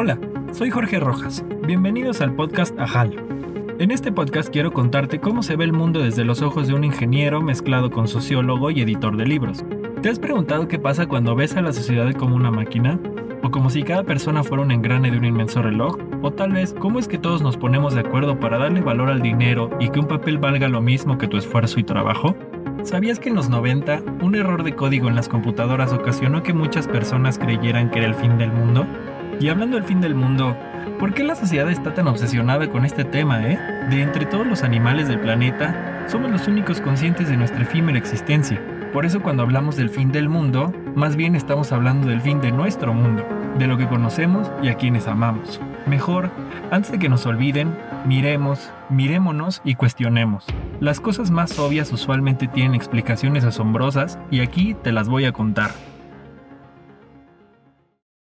Hola, soy Jorge Rojas. Bienvenidos al podcast Ajal. En este podcast quiero contarte cómo se ve el mundo desde los ojos de un ingeniero mezclado con sociólogo y editor de libros. ¿Te has preguntado qué pasa cuando ves a la sociedad como una máquina? ¿O como si cada persona fuera un engrane de un inmenso reloj? ¿O tal vez cómo es que todos nos ponemos de acuerdo para darle valor al dinero y que un papel valga lo mismo que tu esfuerzo y trabajo? ¿Sabías que en los 90 un error de código en las computadoras ocasionó que muchas personas creyeran que era el fin del mundo? Y hablando del fin del mundo, ¿por qué la sociedad está tan obsesionada con este tema, eh? De entre todos los animales del planeta, somos los únicos conscientes de nuestra efímera existencia. Por eso cuando hablamos del fin del mundo, más bien estamos hablando del fin de nuestro mundo, de lo que conocemos y a quienes amamos. Mejor, antes de que nos olviden, miremos, mirémonos y cuestionemos. Las cosas más obvias usualmente tienen explicaciones asombrosas y aquí te las voy a contar.